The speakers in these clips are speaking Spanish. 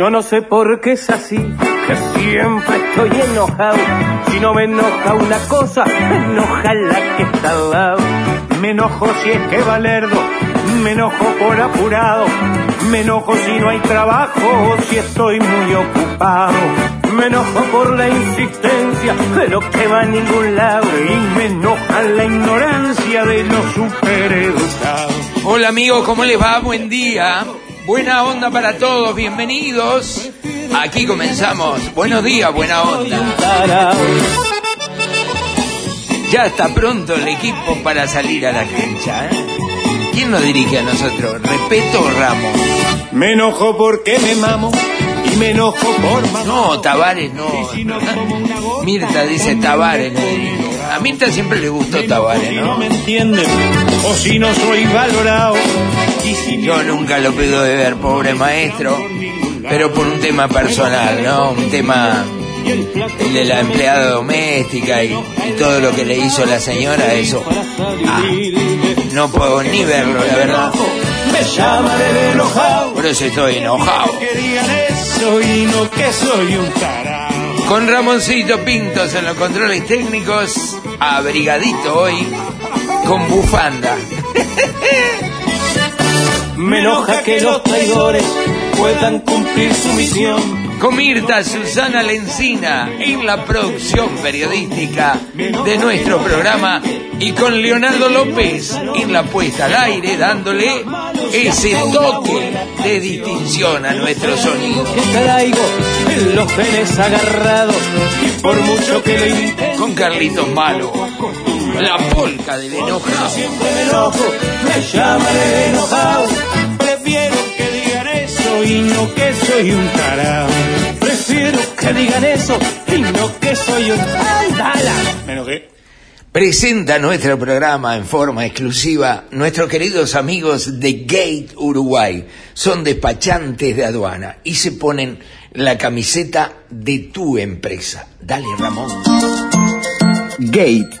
Yo no sé por qué es así, que siempre estoy enojado. Si no me enoja una cosa, me enoja la que está al lado. Me enojo si es que Valerdo, me enojo por apurado. Me enojo si no hay trabajo, si estoy muy ocupado. Me enojo por la insistencia de lo que va a ningún lado. Y me enoja la ignorancia de los supereducados. Hola amigos, ¿cómo les va? Buen día. Buena onda para todos, bienvenidos. Aquí comenzamos. Buenos días, buena onda. Ya está pronto el equipo para salir a la cancha. ¿eh? ¿Quién nos dirige a nosotros? ¿Repeto o Ramos? Me enojo porque me mamo y me enojo por mamá. No, Tavares no. Mirta dice Tavares. A Mirta siempre le gustó Tavares, no ¿no? me entienden o si no soy valorado y si Yo nunca lo puedo de ver, pobre maestro, pero por un tema personal, ¿no? Un tema el de la empleada doméstica y, y todo lo que le hizo la señora, eso. Ah, no puedo ni verlo, la verdad. Por eso estoy enojado. que digan eso y no que soy un tarado Con Ramoncito Pintos en los controles técnicos, abrigadito hoy, con bufanda. me enoja que los traidores puedan cumplir su misión Con Mirta Susana Lencina en la producción periodística de nuestro programa y con Leonardo López en la puesta al aire dándole ese toque de distinción a nuestro sonido. los agarrados y por mucho que Con Carlitos Malo, la polca del enojado. siempre me enojo me llaman el enojado prefiero que digan eso y no que soy un tarado prefiero que digan eso y no que soy un andala me enojé Presenta nuestro programa en forma exclusiva nuestros queridos amigos de Gate Uruguay. Son despachantes de aduana y se ponen la camiseta de tu empresa. Dale, Ramón. Gate,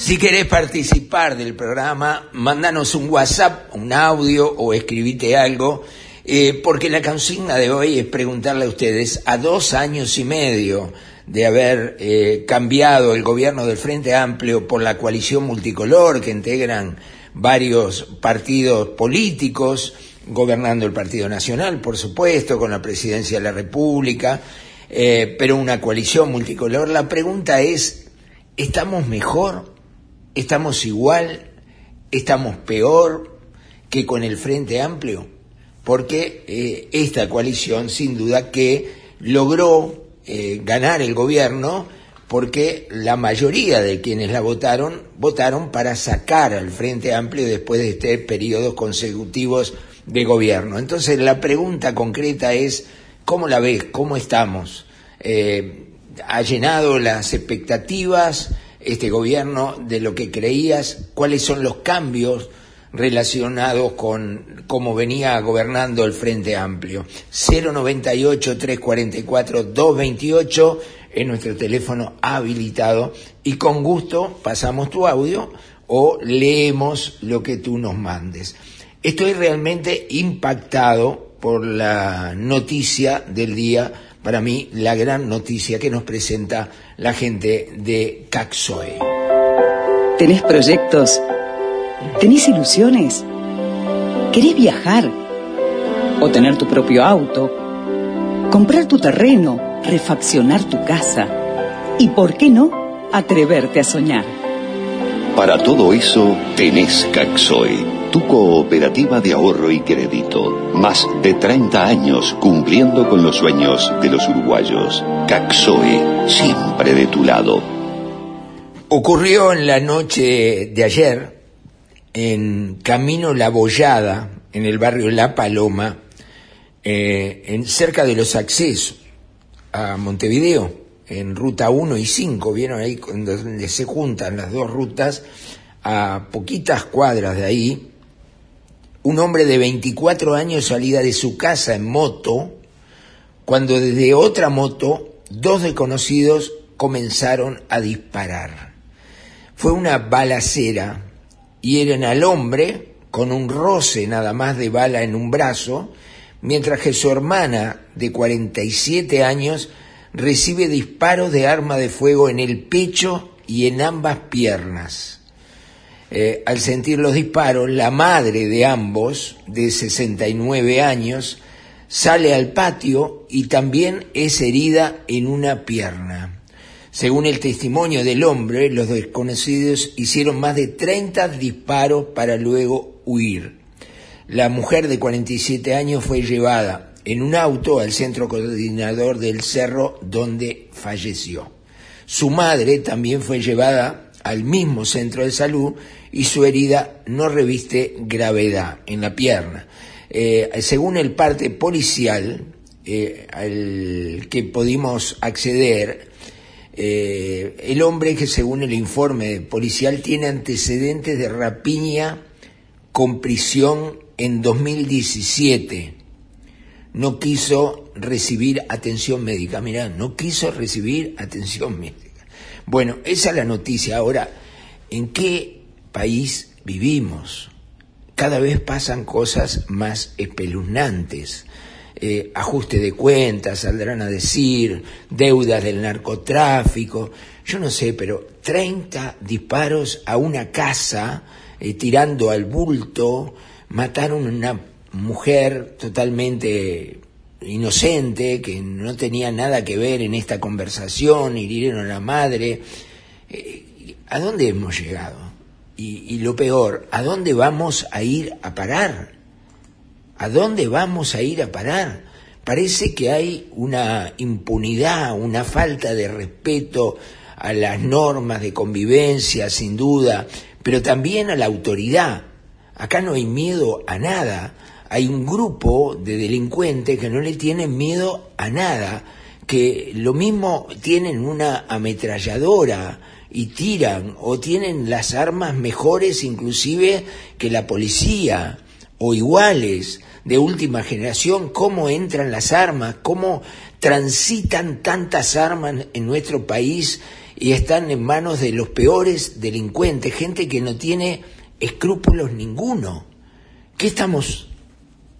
Si querés participar del programa, mandanos un WhatsApp, un audio o escribite algo, eh, porque la consigna de hoy es preguntarle a ustedes, a dos años y medio de haber eh, cambiado el gobierno del Frente Amplio por la coalición multicolor que integran varios partidos políticos, gobernando el Partido Nacional, por supuesto, con la presidencia de la República, eh, pero una coalición multicolor. La pregunta es, ¿estamos mejor? ¿Estamos igual? ¿Estamos peor que con el Frente Amplio? Porque eh, esta coalición, sin duda, que logró eh, ganar el gobierno porque la mayoría de quienes la votaron votaron para sacar al Frente Amplio después de este periodos consecutivos de gobierno. Entonces la pregunta concreta es, ¿cómo la ves? ¿Cómo estamos? Eh, ¿Ha llenado las expectativas este gobierno de lo que creías? ¿Cuáles son los cambios relacionados con cómo venía gobernando el Frente Amplio? 098-344-228 es nuestro teléfono habilitado y con gusto pasamos tu audio o leemos lo que tú nos mandes. Estoy realmente impactado por la noticia del día, para mí la gran noticia que nos presenta la gente de Caxoe. ¿Tenés proyectos? ¿Tenés ilusiones? ¿Querés viajar? ¿O tener tu propio auto? ¿Comprar tu terreno? ¿Refaccionar tu casa? ¿Y por qué no atreverte a soñar? Para todo eso tenés Caxoe, cooperativa de ahorro y crédito. Más de 30 años cumpliendo con los sueños de los uruguayos. Caxoe, siempre de tu lado. Ocurrió en la noche de ayer, en Camino La Bollada, en el barrio La Paloma, eh, en, cerca de los accesos a Montevideo, en ruta 1 y 5, vieron ahí donde se juntan las dos rutas, a poquitas cuadras de ahí, un hombre de 24 años salía de su casa en moto, cuando desde otra moto dos desconocidos comenzaron a disparar. Fue una balacera, hieren al hombre con un roce nada más de bala en un brazo, mientras que su hermana de 47 años recibe disparos de arma de fuego en el pecho y en ambas piernas. Eh, al sentir los disparos, la madre de ambos, de 69 años, sale al patio y también es herida en una pierna. Según el testimonio del hombre, los desconocidos hicieron más de 30 disparos para luego huir. La mujer de 47 años fue llevada en un auto al centro coordinador del cerro donde falleció. Su madre también fue llevada al mismo centro de salud y su herida no reviste gravedad en la pierna. Eh, según el parte policial eh, al que pudimos acceder, eh, el hombre que según el informe policial tiene antecedentes de rapiña con prisión en 2017 no quiso recibir atención médica. Mirá, no quiso recibir atención médica. Bueno, esa es la noticia. Ahora, ¿en qué país vivimos? Cada vez pasan cosas más espeluznantes. Eh, ajuste de cuentas, saldrán a decir, deudas del narcotráfico, yo no sé, pero 30 disparos a una casa, eh, tirando al bulto, mataron a una mujer totalmente inocente, que no tenía nada que ver en esta conversación, hirieron a la madre. Eh, ¿A dónde hemos llegado? Y, lo peor, ¿a dónde vamos a ir a parar? ¿A dónde vamos a ir a parar? Parece que hay una impunidad, una falta de respeto a las normas de convivencia, sin duda, pero también a la autoridad. Acá no hay miedo a nada. Hay un grupo de delincuentes que no le tienen miedo a nada, que lo mismo tienen una ametralladora y tiran, o tienen las armas mejores inclusive que la policía, o iguales, de última generación, cómo entran las armas, cómo transitan tantas armas en nuestro país y están en manos de los peores delincuentes, gente que no tiene escrúpulos ninguno. ¿Qué estamos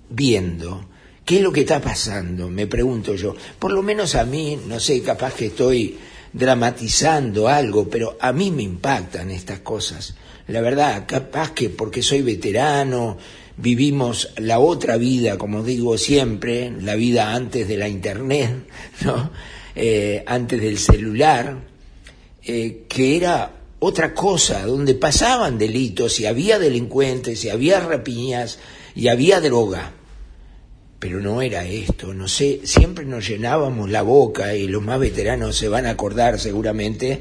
viendo? ¿Qué es lo que está pasando? Me pregunto yo. Por lo menos a mí, no sé, capaz que estoy dramatizando algo, pero a mí me impactan estas cosas. La verdad, capaz que porque soy veterano, vivimos la otra vida, como digo siempre, la vida antes de la internet, ¿no? Eh, antes del celular, eh, que era otra cosa, donde pasaban delitos y había delincuentes y había rapiñas y había droga. Pero no era esto, no sé, siempre nos llenábamos la boca y los más veteranos se van a acordar seguramente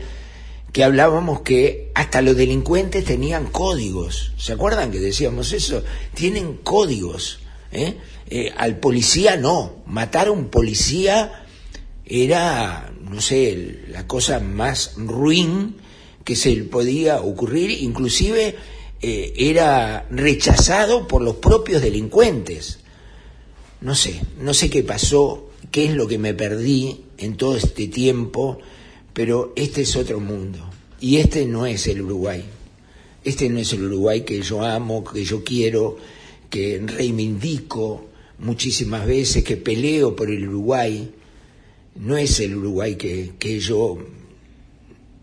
que hablábamos que hasta los delincuentes tenían códigos. ¿Se acuerdan que decíamos eso? Tienen códigos. ¿eh? Eh, al policía no. Matar a un policía era, no sé, la cosa más ruin que se le podía ocurrir, inclusive eh, era rechazado por los propios delincuentes. No sé, no sé qué pasó, qué es lo que me perdí en todo este tiempo, pero este es otro mundo. Y este no es el Uruguay. Este no es el Uruguay que yo amo, que yo quiero, que reivindico muchísimas veces, que peleo por el Uruguay. No es el Uruguay que, que yo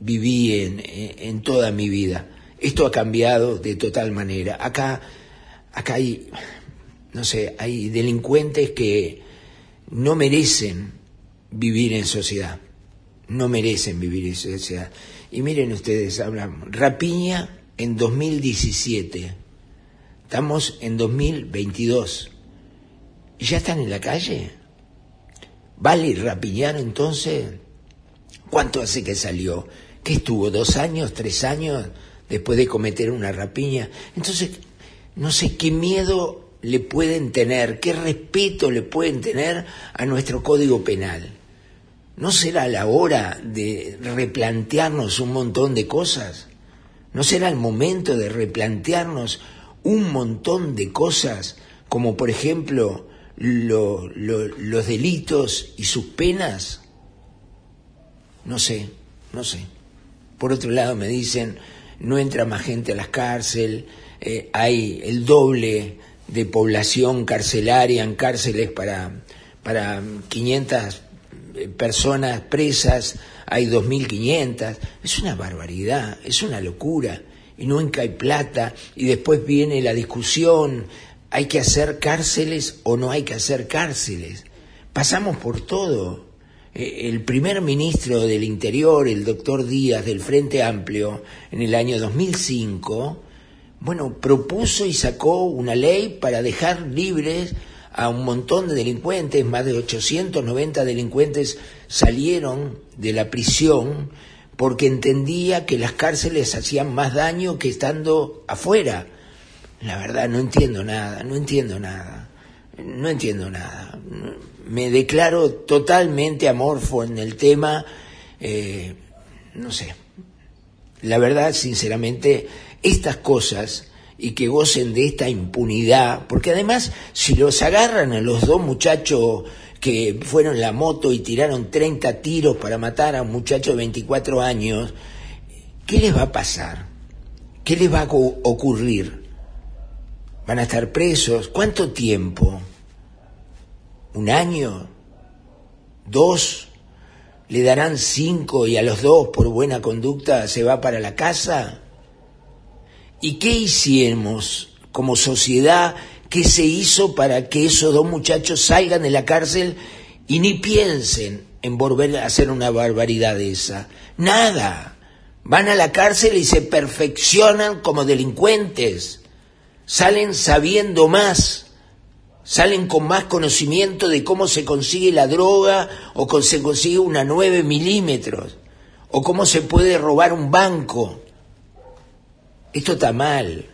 viví en, en toda mi vida. Esto ha cambiado de total manera. Acá, acá hay, no sé, hay delincuentes que no merecen vivir en sociedad. No merecen vivir en sociedad. Y miren ustedes, hablan, rapiña en 2017. Estamos en 2022. ¿Y ya están en la calle? ¿Vale rapiñar entonces? ¿Cuánto hace que salió? ¿Qué estuvo? ¿Dos años? ¿Tres años? Después de cometer una rapiña. Entonces, no sé qué miedo le pueden tener, qué respeto le pueden tener a nuestro código penal. ¿No será la hora de replantearnos un montón de cosas? ¿No será el momento de replantearnos un montón de cosas, como por ejemplo lo- lo- los delitos y sus penas? No sé, no sé. Por otro lado me dicen, no entra más gente a las cárceles, eh, hay el doble de población carcelaria en cárceles para, para 500 eh, personas presas, hay 2.500. Es una barbaridad, es una locura. Y nunca hay plata. Y después viene la discusión, ¿hay que hacer cárceles o no hay que hacer cárceles? Pasamos por todo. Eh, El primer ministro del Interior, el doctor Díaz del Frente Amplio, en el año 2005, bueno, propuso y sacó una ley para dejar libres a un montón de delincuentes, más de 890 delincuentes salieron de la prisión porque entendía que las cárceles hacían más daño que estando afuera. La verdad, no entiendo nada, no entiendo nada, no entiendo nada. Me declaro totalmente amorfo en el tema, eh, no sé. La verdad, sinceramente, estas cosas y que gocen de esta impunidad, porque además, si los agarran a los dos muchachos que fueron en la moto y tiraron 30 tiros para matar a un muchacho de 24 años, ¿qué les va a pasar? ¿Qué les va a ocurrir? ¿Van a estar presos? ¿Cuánto tiempo? ¿Un año? ¿Dos? ¿Le darán cinco y a los dos por buena conducta se va para la casa? ¿Y qué hicimos como sociedad? ¿Qué se hizo para que esos dos muchachos salgan de la cárcel y ni piensen en volver a hacer una barbaridad de esa? Nada. Van a la cárcel y se perfeccionan como delincuentes. Salen sabiendo más. Salen con más conocimiento de cómo se consigue la droga o con- se consigue una 9 milímetros o cómo se puede robar un banco. Esto está mal.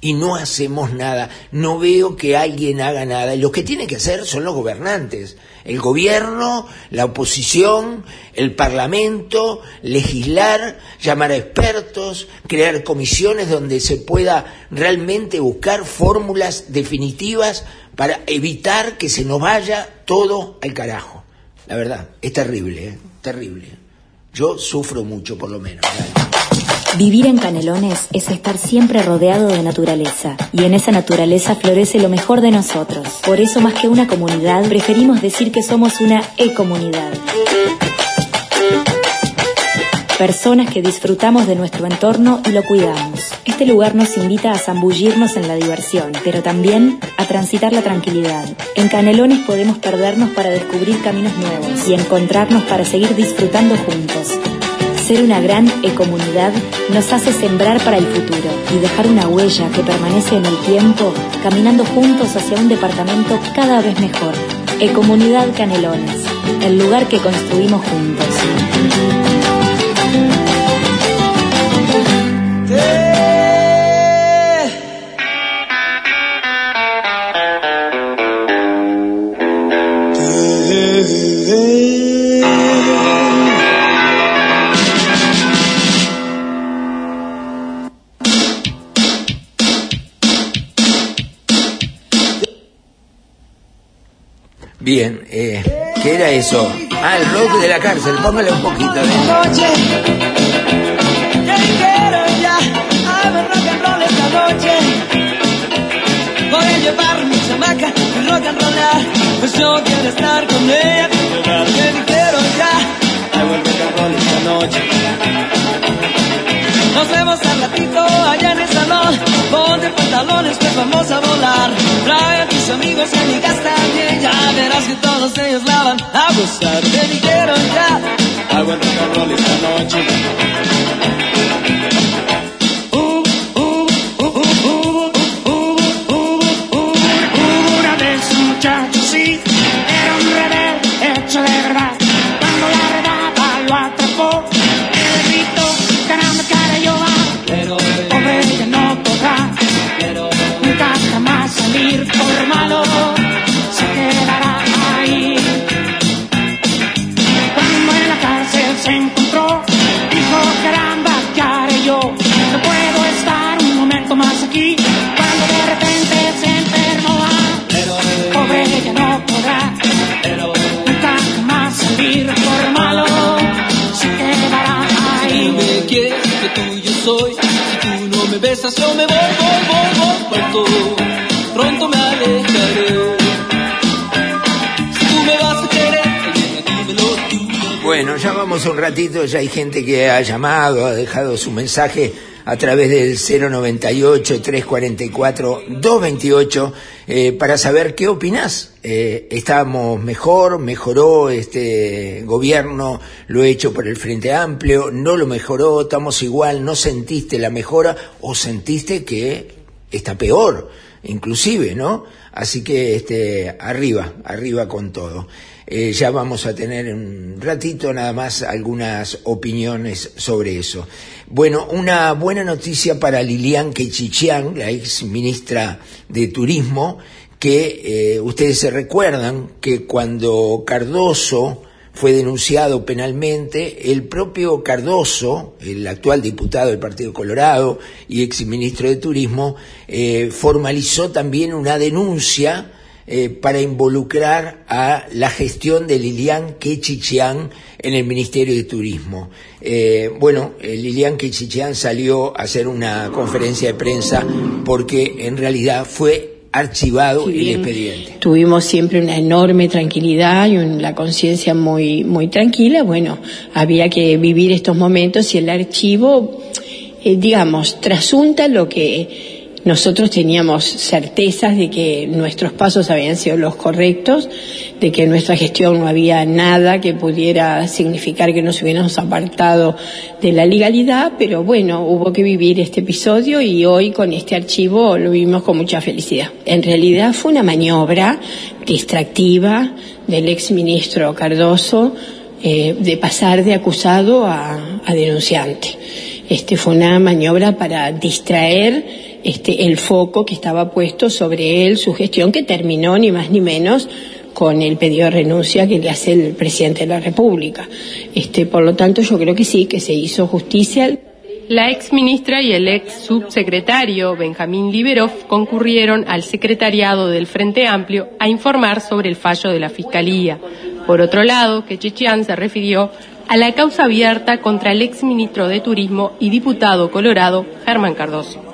Y no hacemos nada. No veo que alguien haga nada. Y lo que tiene que hacer son los gobernantes. El gobierno, la oposición, el parlamento, legislar, llamar a expertos, crear comisiones donde se pueda realmente buscar fórmulas definitivas para evitar que se nos vaya todo al carajo. La verdad, es terrible, ¿eh? terrible. Yo sufro mucho, por lo menos. Vivir en Canelones es estar siempre rodeado de naturaleza, y en esa naturaleza florece lo mejor de nosotros. Por eso, más que una comunidad, preferimos decir que somos una e-comunidad. Personas que disfrutamos de nuestro entorno y lo cuidamos. Este lugar nos invita a zambullirnos en la diversión, pero también a transitar la tranquilidad. En Canelones podemos perdernos para descubrir caminos nuevos y encontrarnos para seguir disfrutando juntos. Ser una gran ecomunidad nos hace sembrar para el futuro y dejar una huella que permanece en el tiempo, caminando juntos hacia un departamento cada vez mejor. Ecomunidad Canelones, el lugar que construimos juntos. Eso? Ah, el rock de la cárcel, póngale un poquito. roll noche. Voy a llevar mi chamaca rollar, pues yo quiero estar con ella. Roll esta noche. Nos vemos al ratito allá en el salón. Ponte pantalones, este pues vamos a volar. Trae a tus amigos y amigas también. Ya verás que todos ellos la van a gozar. Te dijeron ya. Agua rock esta noche. Ya hay gente que ha llamado, ha dejado su mensaje a través del 098-344-228 eh, para saber qué opinás. Eh, ¿Estamos mejor? ¿Mejoró este gobierno? ¿Lo hecho por el Frente Amplio? ¿No lo mejoró? ¿Estamos igual? ¿No sentiste la mejora? ¿O sentiste que está peor? Inclusive, ¿no? Así que este, arriba, arriba con todo. Eh, ya vamos a tener en un ratito nada más algunas opiniones sobre eso. Bueno, una buena noticia para Lilian Quechichian, la ex ministra de Turismo, que eh, ustedes se recuerdan que cuando Cardoso fue denunciado penalmente, el propio Cardoso, el actual diputado del Partido Colorado y ex ministro de Turismo, eh, formalizó también una denuncia eh, para involucrar a la gestión de Lilian Quechichian en el Ministerio de Turismo. Eh, bueno, eh, Lilian Quechichian salió a hacer una conferencia de prensa porque en realidad fue archivado el expediente. Tuvimos siempre una enorme tranquilidad y un- la conciencia muy, muy tranquila. Bueno, había que vivir estos momentos y el archivo, eh, digamos, trasunta lo que nosotros teníamos certezas de que nuestros pasos habían sido los correctos, de que en nuestra gestión no había nada que pudiera significar que nos hubiéramos apartado de la legalidad, pero bueno, hubo que vivir este episodio y hoy con este archivo lo vivimos con mucha felicidad. En realidad fue una maniobra distractiva del ex ministro Cardoso eh, de pasar de acusado a, a denunciante. Este fue una maniobra para distraer este, el foco que estaba puesto sobre él, su gestión, que terminó ni más ni menos con el pedido de renuncia que le hace el presidente de la República. Este, por lo tanto, yo creo que sí, que se hizo justicia. La ex ministra y el ex subsecretario Benjamín Liberov concurrieron al secretariado del Frente Amplio a informar sobre el fallo de la Fiscalía. Por otro lado, que Chichián se refirió a la causa abierta contra el ex ministro de Turismo y diputado colorado Germán Cardoso.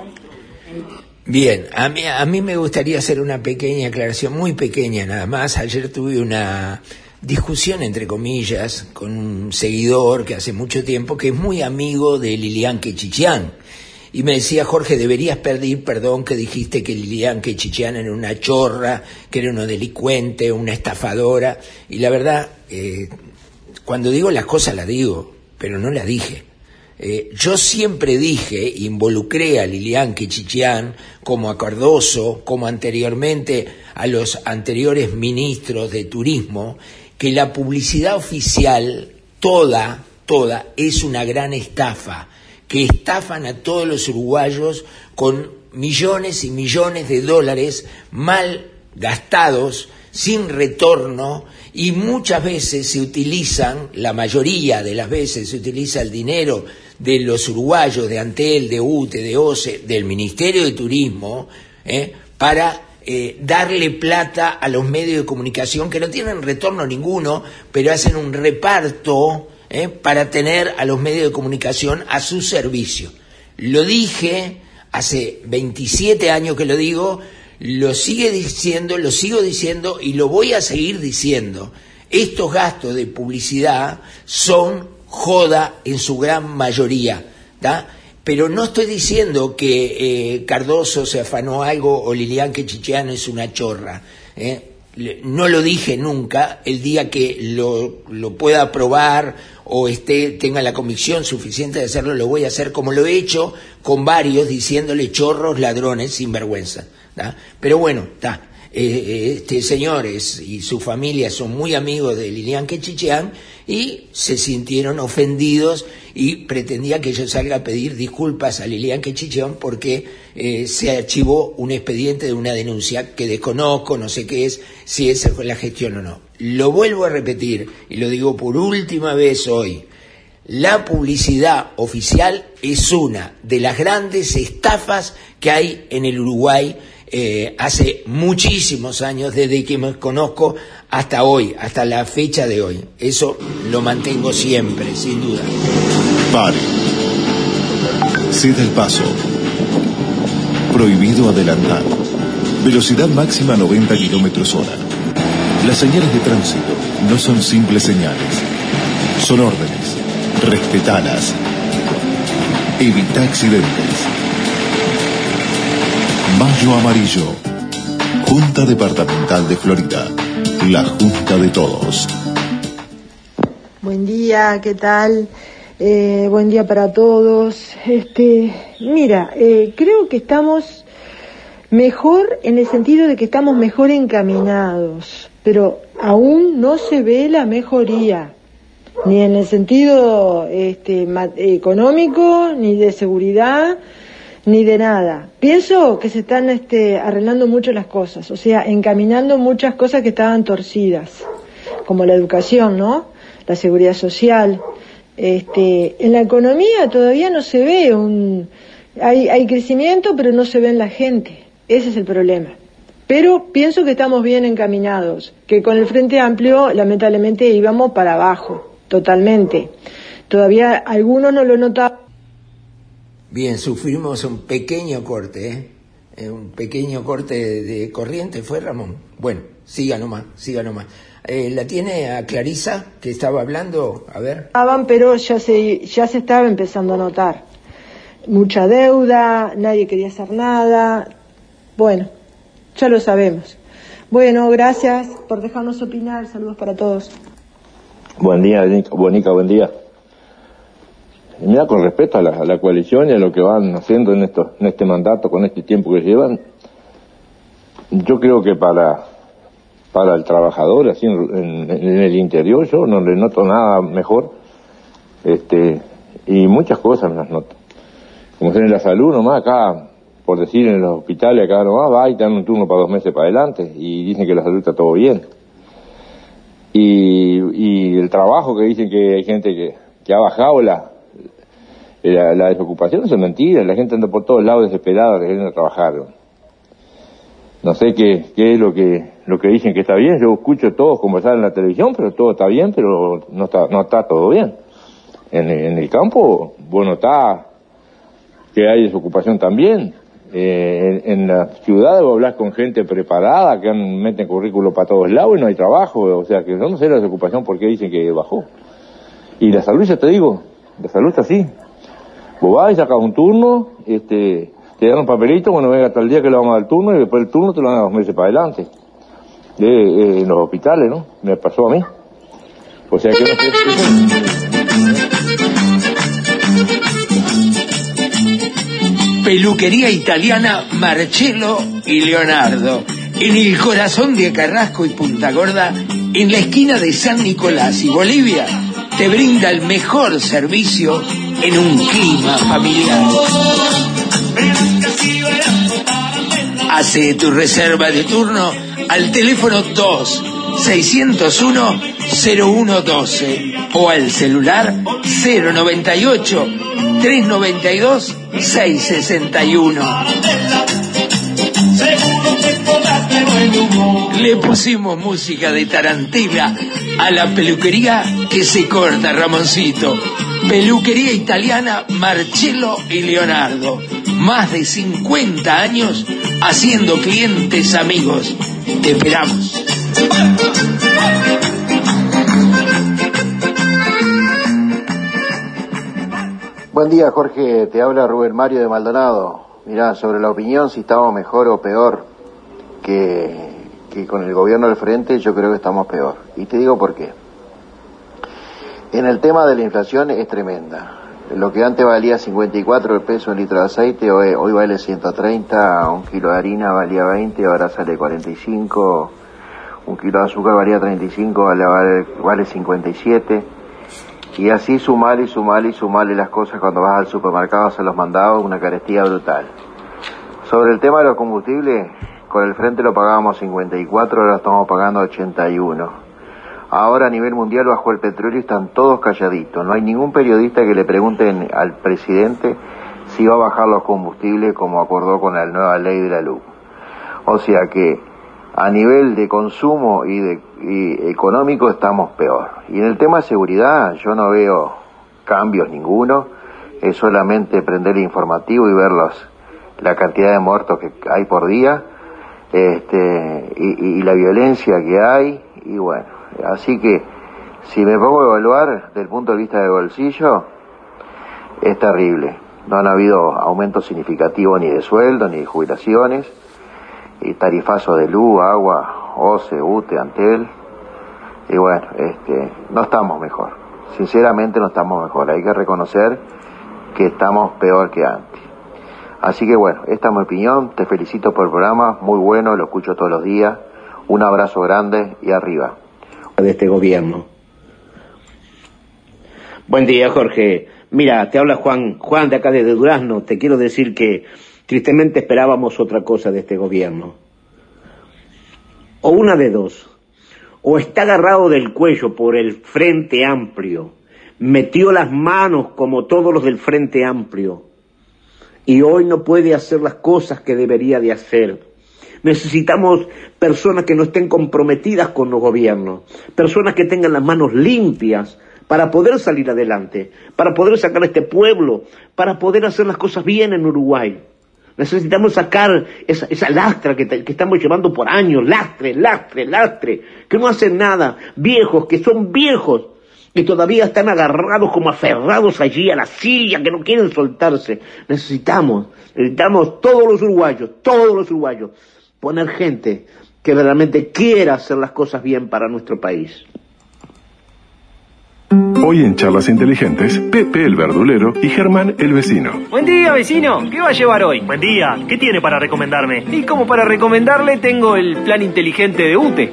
Bien, a mí, a me gustaría hacer una pequeña aclaración, muy pequeña nada más. Ayer tuve una discusión, entre comillas, con un seguidor que hace mucho tiempo, que es muy amigo de Lilian Quechichian. Y me decía, Jorge, deberías pedir perdón que dijiste que Lilian Quechichian era una chorra, que era una delincuente, una estafadora. Y la verdad, eh, cuando digo las cosas las digo, pero no las dije. Eh, yo siempre dije, involucré a Lilian Quechichian, como a Cardoso, como anteriormente a los anteriores ministros de turismo, que la publicidad oficial, toda, toda, es una gran estafa, que estafan a todos los uruguayos con millones y millones de dólares mal gastados, sin retorno, y muchas veces se utilizan, la mayoría de las veces se utiliza el dinero de los uruguayos, de Antel, de UTE, de OCE, del Ministerio de Turismo, ¿eh? para eh, darle plata a los medios de comunicación que no tienen retorno ninguno, pero hacen un reparto ¿eh? para tener a los medios de comunicación a su servicio. Lo dije hace 27 años que lo digo, lo sigue diciendo, lo sigo diciendo y lo voy a seguir diciendo. Estos gastos de publicidad son joda en su gran mayoría. Pero no estoy diciendo que eh, Cardoso se afanó algo o Lilian Chichiano es una chorra. ¿eh? No lo dije nunca. El día que lo, pueda probar o esté, tenga la convicción suficiente de hacerlo, lo voy a hacer como lo he hecho con varios, diciéndole chorros, ladrones, sinvergüenza. Pero bueno, está. Eh, este señores y su familia son muy amigos de Lilian Quechichean y se sintieron ofendidos y pretendía que yo salga a pedir disculpas a Lilian Quechichean porque eh, se archivó un expediente de una denuncia que desconozco, no sé qué es, si es la gestión o no. Lo vuelvo a repetir y lo digo por última vez hoy. La publicidad oficial es una de las grandes estafas que hay en el Uruguay eh, hace muchísimos años, desde que me conozco hasta hoy, hasta la fecha de hoy. Eso lo mantengo siempre, sin duda. Pare. Ceda el paso. Prohibido adelantar. Velocidad máxima 90 kilómetros hora. Las señales de tránsito no son simples señales. Son órdenes. Respetalas. Evita accidentes. Mayo Amarillo. Junta Departamental de Florida. La Junta de Todos. Buen día, ¿qué tal? Eh, buen día para todos. Este, mira, eh, creo que estamos mejor en el sentido de que estamos mejor encaminados, pero aún no se ve la mejoría, ni en el sentido este, económico, ni de seguridad, ni de nada. Pienso que se están este, arreglando mucho las cosas, o sea, encaminando muchas cosas que estaban torcidas, como la educación, ¿no? La seguridad social. Este, en la economía todavía no se ve un... Hay, hay crecimiento, pero no se ve en la gente. Ese es el problema. Pero pienso que estamos bien encaminados, que con el Frente Amplio lamentablemente íbamos para abajo, totalmente. Todavía algunos no lo notaban Bien, sufrimos un pequeño corte, ¿eh? ¿eh? un pequeño corte de, corriente, ¿fue Ramón? Bueno, siga nomás, siga nomás. Eh, ¿La tiene a Clarisa que estaba hablando? A ver. Estaban, pero ya se, ya se estaba empezando a notar. Mucha deuda, nadie quería hacer nada. Bueno, ya lo sabemos. Bueno, gracias por dejarnos opinar. Saludos para todos. Buen día, Bonica, buen día. Mira, con respecto a la, coalición y a lo que van haciendo en, esto, en este mandato, con este tiempo que llevan, yo creo que para, el trabajador, así en, el interior, yo no le noto nada mejor, este, y muchas cosas me las noto. Como en la salud, nomás acá, por decir en los hospitales, acá nomás va y dan un turno para dos meses para adelante, y dicen que la salud está todo bien. Y, y el trabajo que dicen que hay gente que ha bajado la, la, desocupación es mentira, la gente anda por todos lados desesperada queriendo trabajar. No sé qué, qué es lo que, lo que dicen que está bien, yo escucho todos conversar en la televisión, pero todo está bien, pero no está, no está todo bien. En, en el campo, bueno, está que hay desocupación también. Eh, en, la ciudad debo hablar con gente preparada que meten currículo para todos lados y no hay trabajo, o sea que no sé la desocupación porque dicen que bajó. Y la salud, ya te digo, la salud está así, Vos vas y sacas un turno, este, te dan un papelito, bueno, venga hasta el día que le vamos a dar el turno y después el turno te lo dan a dos meses para adelante. De, en los hospitales, ¿no? Me pasó a mí. O sea que no sé. Peluquería italiana Marcello y Leonardo. En el corazón de Carrasco y Punta Gorda, en la esquina de San Nicolás y Bolivia, te brinda el mejor servicio en un clima familiar. Hace tu reserva de turno al teléfono 2 601 0112 o al celular 098 392 661. Le pusimos música de tarantela a la peluquería que se corta, Ramoncito. Peluquería italiana Marcello y Leonardo. Más de 50 años haciendo clientes amigos. Te esperamos. Buen día, Jorge. Te habla Rubén Mario de Maldonado. Mirá, sobre la opinión, si estamos mejor o peor que, con el gobierno del frente, yo creo que estamos peor. Y te digo por qué. En el tema de la inflación es tremenda. Lo que antes valía 54 pesos un litro de aceite, hoy, hoy vale 130, un kilo de harina valía 20, ahora sale 45, un kilo de azúcar valía 35, vale, vale, vale 57. Y así sumar y sumar y sumarle las cosas cuando vas al supermercado a hacer los mandados, una carestía brutal. Sobre el tema de los combustibles, con el frente lo pagábamos 54, ahora estamos pagando 81. Ahora a nivel mundial bajó el petróleo están todos calladitos. No hay ningún periodista que le pregunte al presidente si va a bajar los combustibles como acordó con la nueva ley de la luz. O sea que a nivel de consumo y, de, y económico estamos peor. Y en el tema de seguridad yo no veo cambios ninguno, es solamente prender el informativo y ver los, la cantidad de muertos que hay por día este, y, y la violencia que hay y bueno, así que si me pongo a evaluar desde el punto de vista del bolsillo, es terrible. No han habido aumentos significativos ni de sueldo ni de jubilaciones y tarifazos de luz, agua, OCE, UTE, Antel. Y bueno, este, no estamos mejor. Sinceramente no estamos mejor. Hay que reconocer que estamos peor que antes. Así que bueno, esta es mi opinión. Te felicito por el programa. Muy bueno, lo escucho todos los días. Un abrazo grande y arriba. De este gobierno. Buen día, Jorge. Mira, te habla Juan, Juan de acá desde Durazno. Te quiero decir que Tristemente esperábamos otra cosa de este gobierno. O una de dos. O está agarrado del cuello por el Frente Amplio, metió las manos como todos los del Frente Amplio, y hoy no puede hacer las cosas que debería de hacer. Necesitamos personas que no estén comprometidas con los gobiernos, personas que tengan las manos limpias para poder salir adelante, para poder sacar a este pueblo, para poder hacer las cosas bien en Uruguay. Necesitamos sacar esa, esa lastra que, que, estamos llevando por años, lastre, lastre, lastre, que no hacen nada, viejos, que son viejos, que todavía están agarrados como aferrados allí a la silla, que no quieren soltarse. Necesitamos, necesitamos todos los uruguayos, todos los uruguayos, poner gente que realmente quiera hacer las cosas bien para nuestro país. Hoy en Charlas Inteligentes, Pepe el verdulero y Germán el vecino. Buen día, vecino. ¿Qué va a llevar hoy? Buen día. ¿Qué tiene para recomendarme? Y como para recomendarle, tengo el plan inteligente de UTE.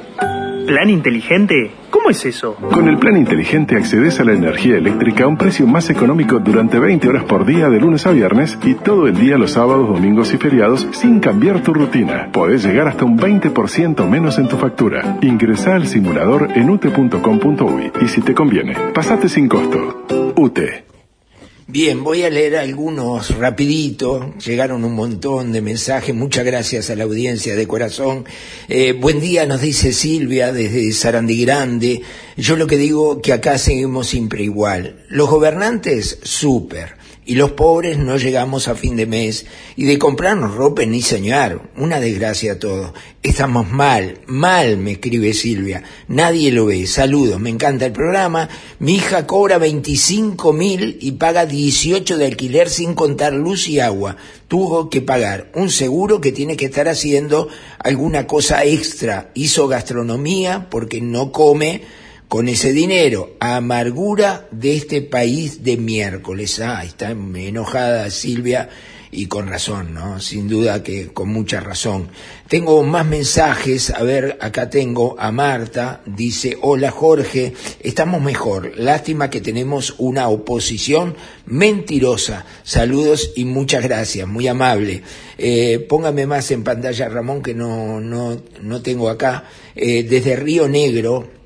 ¿Plan inteligente? ¿Cómo es eso? Con el plan inteligente accedes a la energía eléctrica a un precio más económico durante 20 horas por día de lunes a viernes y todo el día los sábados, domingos y feriados sin cambiar tu rutina. Podés llegar hasta un 20% menos en tu factura. Ingresa al simulador en ute.com.uy y si te conviene, pasate sin costo. UTE. Bien, voy a leer algunos rapidito. Llegaron un montón de mensajes. Muchas gracias a la audiencia de corazón. Eh, buen día, nos dice Silvia desde Sarandí Grande. Yo lo que digo que acá seguimos siempre igual. Los gobernantes, súper y los pobres no llegamos a fin de mes y de comprarnos ropa ni soñar. Una desgracia todo. Estamos mal, mal, me escribe Silvia. Nadie lo ve. Saludos, me encanta el programa. Mi hija cobra 25 mil y paga 18 de alquiler sin contar luz y agua. Tuvo que pagar un seguro que tiene que estar haciendo alguna cosa extra. Hizo gastronomía porque no come con ese dinero, amargura de este país de miércoles. Ah, está enojada Silvia y con razón, ¿no? Sin duda que con mucha razón. Tengo más mensajes, a ver, acá tengo a Marta, dice, hola Jorge, estamos mejor, lástima que tenemos una oposición mentirosa. Saludos y muchas gracias, muy amable. Eh, póngame más en pantalla, Ramón, que no, no, no tengo acá. Eh, desde Río Negro,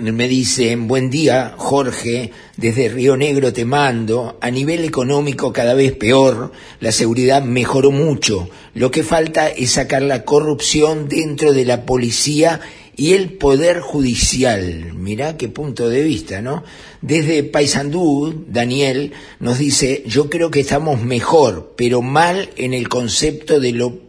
me dicen, buen día Jorge, desde Río Negro te mando, a nivel económico cada vez peor, la seguridad mejoró mucho, lo que falta es sacar la corrupción dentro de la policía y el poder judicial. Mirá qué punto de vista, ¿no? Desde Paysandú, Daniel nos dice, yo creo que estamos mejor, pero mal en el concepto de lo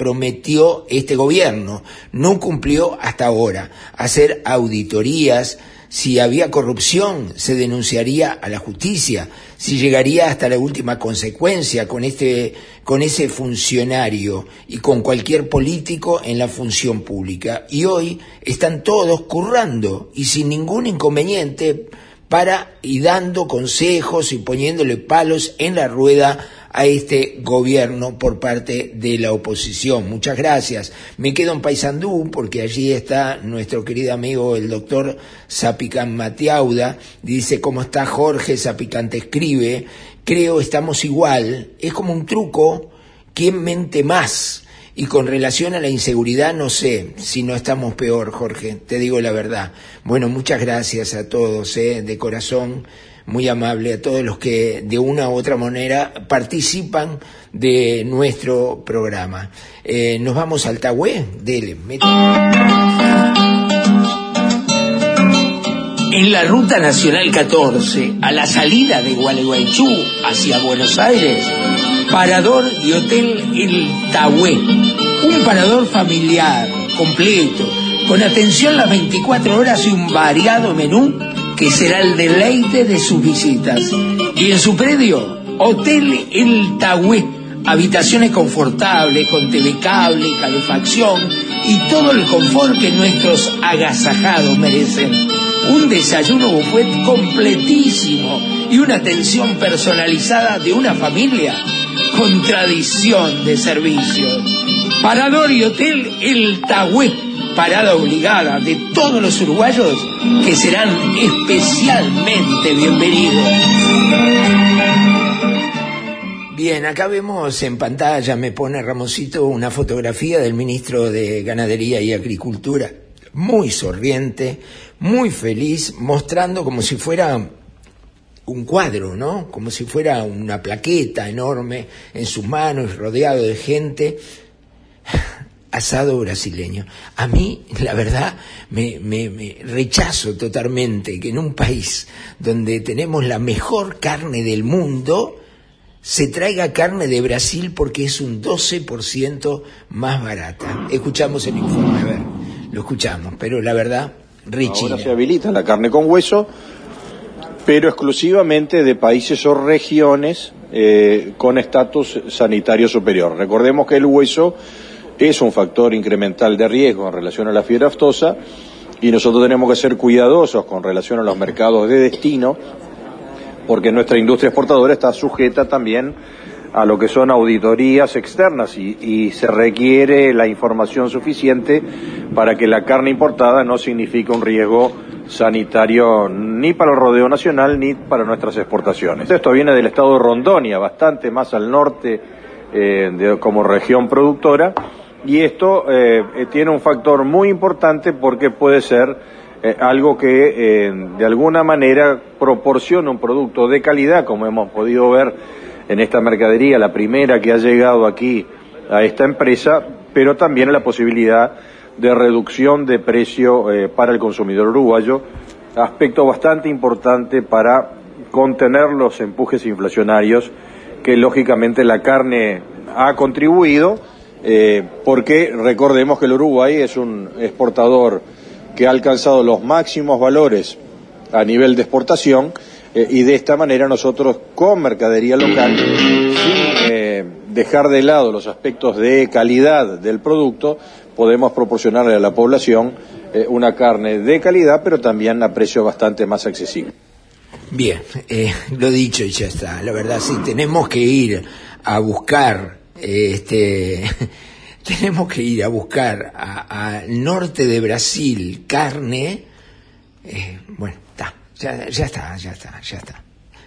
prometió este gobierno. No cumplió hasta ahora. Hacer auditorías. Si había corrupción, se denunciaría a la justicia. si llegaría hasta la última consecuencia con este con ese funcionario y con cualquier político en la función pública. Y hoy están todos currando y sin ningún inconveniente para y dando consejos y poniéndole palos en la rueda a este gobierno por parte de la oposición. Muchas gracias. Me quedo en Paysandú porque allí está nuestro querido amigo el doctor Zapican Matiauda. Dice, ¿cómo está Jorge? Zapican te escribe. Creo estamos igual. Es como un truco. ¿Quién mente más? Y con relación a la inseguridad, no sé si no estamos peor, Jorge, te digo la verdad. Bueno, muchas gracias a todos, eh, de corazón muy amable a todos los que de una u otra manera participan de nuestro programa. Eh, nos vamos al Tahué, dele. En la Ruta Nacional 14, a la salida de Gualeguaychú hacia Buenos Aires, Parador y Hotel El Tahué. Un parador familiar, completo, con atención las 24 horas y un variado menú que será el deleite de sus visitas. Y en su predio, Hotel El Tahué, habitaciones confortables, con telecable, calefacción y todo el confort que nuestros agasajados merecen. Un desayuno buffet completísimo y una atención personalizada de una familia con tradición de servicio. Parador y Hotel El Tahué parada obligada de todos los uruguayos que serán especialmente bienvenidos. Bien, acá vemos en pantalla, me pone Ramosito una fotografía del ministro de Ganadería y Agricultura, muy sonriente, muy feliz, mostrando como si fuera un cuadro, ¿no? Como si fuera una plaqueta enorme en sus manos, rodeado de gente asado brasileño. A mí, la verdad, me, me, rechazo totalmente que en un país donde tenemos la mejor carne del mundo, se traiga carne de Brasil porque es un 12% más barata. Escuchamos el informe, a ver, lo escuchamos, pero la verdad, Richie. Ahora se habilita la carne con hueso, pero exclusivamente de países o regiones eh, con estatus sanitario superior. Recordemos que el hueso es un factor incremental de riesgo en relación a la fiebre aftosa y nosotros tenemos que ser cuidadosos con relación a los mercados de destino porque nuestra industria exportadora está sujeta también a lo que son auditorías externas y, se requiere la información suficiente para que la carne importada no signifique un riesgo sanitario ni para el rodeo nacional ni para nuestras exportaciones. Esto viene del estado de Rondonia, bastante más al norte eh, como región productora y esto eh, eh, tiene un factor muy importante porque puede ser eh, algo que de alguna manera proporciona un producto de calidad, como hemos podido ver en esta mercadería, la primera que ha llegado aquí a esta empresa, pero también la posibilidad de reducción de precio para el consumidor uruguayo, aspecto bastante importante para contener los empujes inflacionarios que lógicamente la carne ha contribuido eh, porque recordemos que el Uruguay es un exportador que ha alcanzado los máximos valores a nivel de exportación eh, y de esta manera nosotros con mercadería local, sin eh, dejar de lado los aspectos de calidad del producto, podemos proporcionarle a la población una carne de calidad, pero también a precio bastante más accesible. Bien, lo dicho y ya está. La verdad sí, tenemos que ir a buscar este, tenemos que ir a buscar al norte de Brasil carne, eh, bueno, está, ya, ya está, ya está, ya está.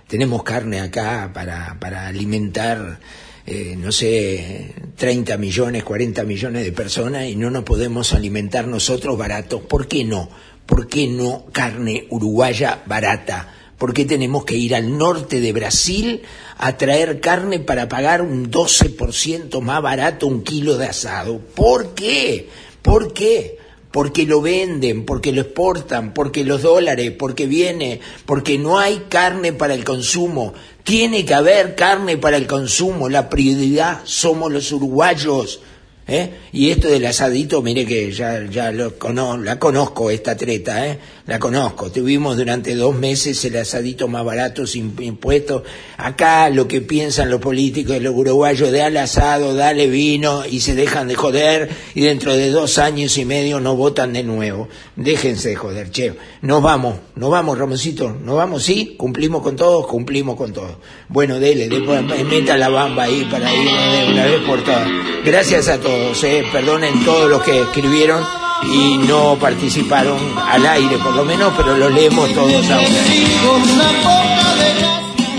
Tenemos carne acá para, alimentar, eh, no sé, 30 millones, 40 millones de personas y no nos podemos alimentar nosotros baratos. ¿Por qué no? ¿Por qué no carne uruguaya barata? ¿Por qué tenemos que ir al norte de Brasil a traer carne para pagar un 12% más barato un kilo de asado? ¿Por qué? ¿Por qué? Porque lo venden, porque lo exportan, porque los dólares, porque viene, porque no hay carne para el consumo. Tiene que haber carne para el consumo. La prioridad somos los uruguayos. ¿Eh? Y esto del asadito, mire que ya, ya lo la conozco esta treta, ¿eh? La conozco. Tuvimos durante dos meses el asadito más barato sin impuestos. Acá lo que piensan los políticos y los uruguayos, dale asado, dale vino y se dejan de joder y dentro de dos años y medio no votan de nuevo. Déjense de joder, che. Nos vamos, nos vamos, Ramoncito, nos vamos, sí, cumplimos con todos, cumplimos con todos. Bueno, dele, después meta la bamba ahí para ir de una vez por todas. Gracias a todos, eh. perdonen todos los que escribieron y no participaron al aire por lo menos, pero lo leemos todos ahora.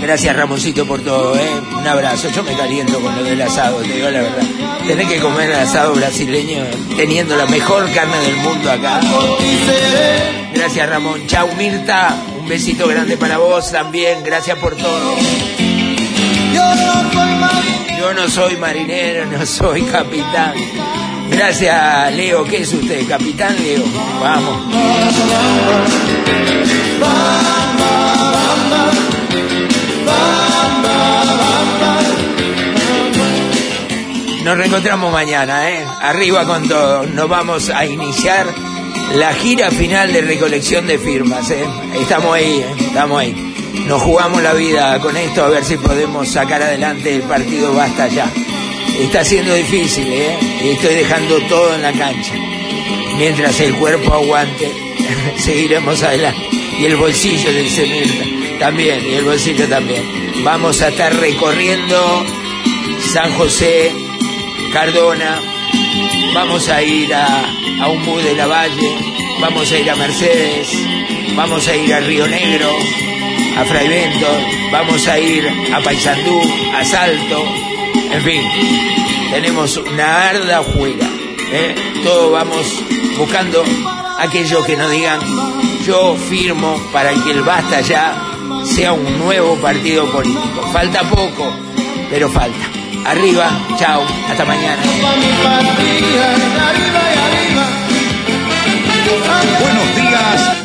Gracias Ramoncito por todo, ¿eh? un abrazo. Yo me caliento con lo del asado, te digo la verdad. Tenés que comer el asado brasileño teniendo la mejor carne del mundo acá. Gracias Ramón. Chau Mirta, un besito grande para vos también. Gracias por todo. Yo no soy marinero, no soy capitán. Gracias, Leo. ¿Qué es usted? Capitán Leo. Vamos. Nos reencontramos mañana, ¿eh? Arriba con todo. Nos vamos a iniciar la gira final de recolección de firmas, ¿eh? Estamos ahí, ¿eh? Estamos ahí. Nos jugamos la vida con esto a ver si podemos sacar adelante el partido Basta ya. Está siendo difícil, ¿eh? Estoy dejando todo en la cancha. Mientras el cuerpo aguante, seguiremos adelante. Y el bolsillo del cemento también, y el bolsillo también. Vamos a estar recorriendo San José, Cardona, vamos a ir a, a de la Valle, vamos a ir a Mercedes, vamos a ir a Río Negro, a Fraivento, vamos a ir a Paysandú, a Salto, en fin, tenemos una arda juega. ¿eh? Todos vamos buscando aquellos que nos digan, yo firmo para que el Basta ya sea un nuevo partido político. Falta poco, pero falta. Arriba, chao, hasta mañana. Buenos días,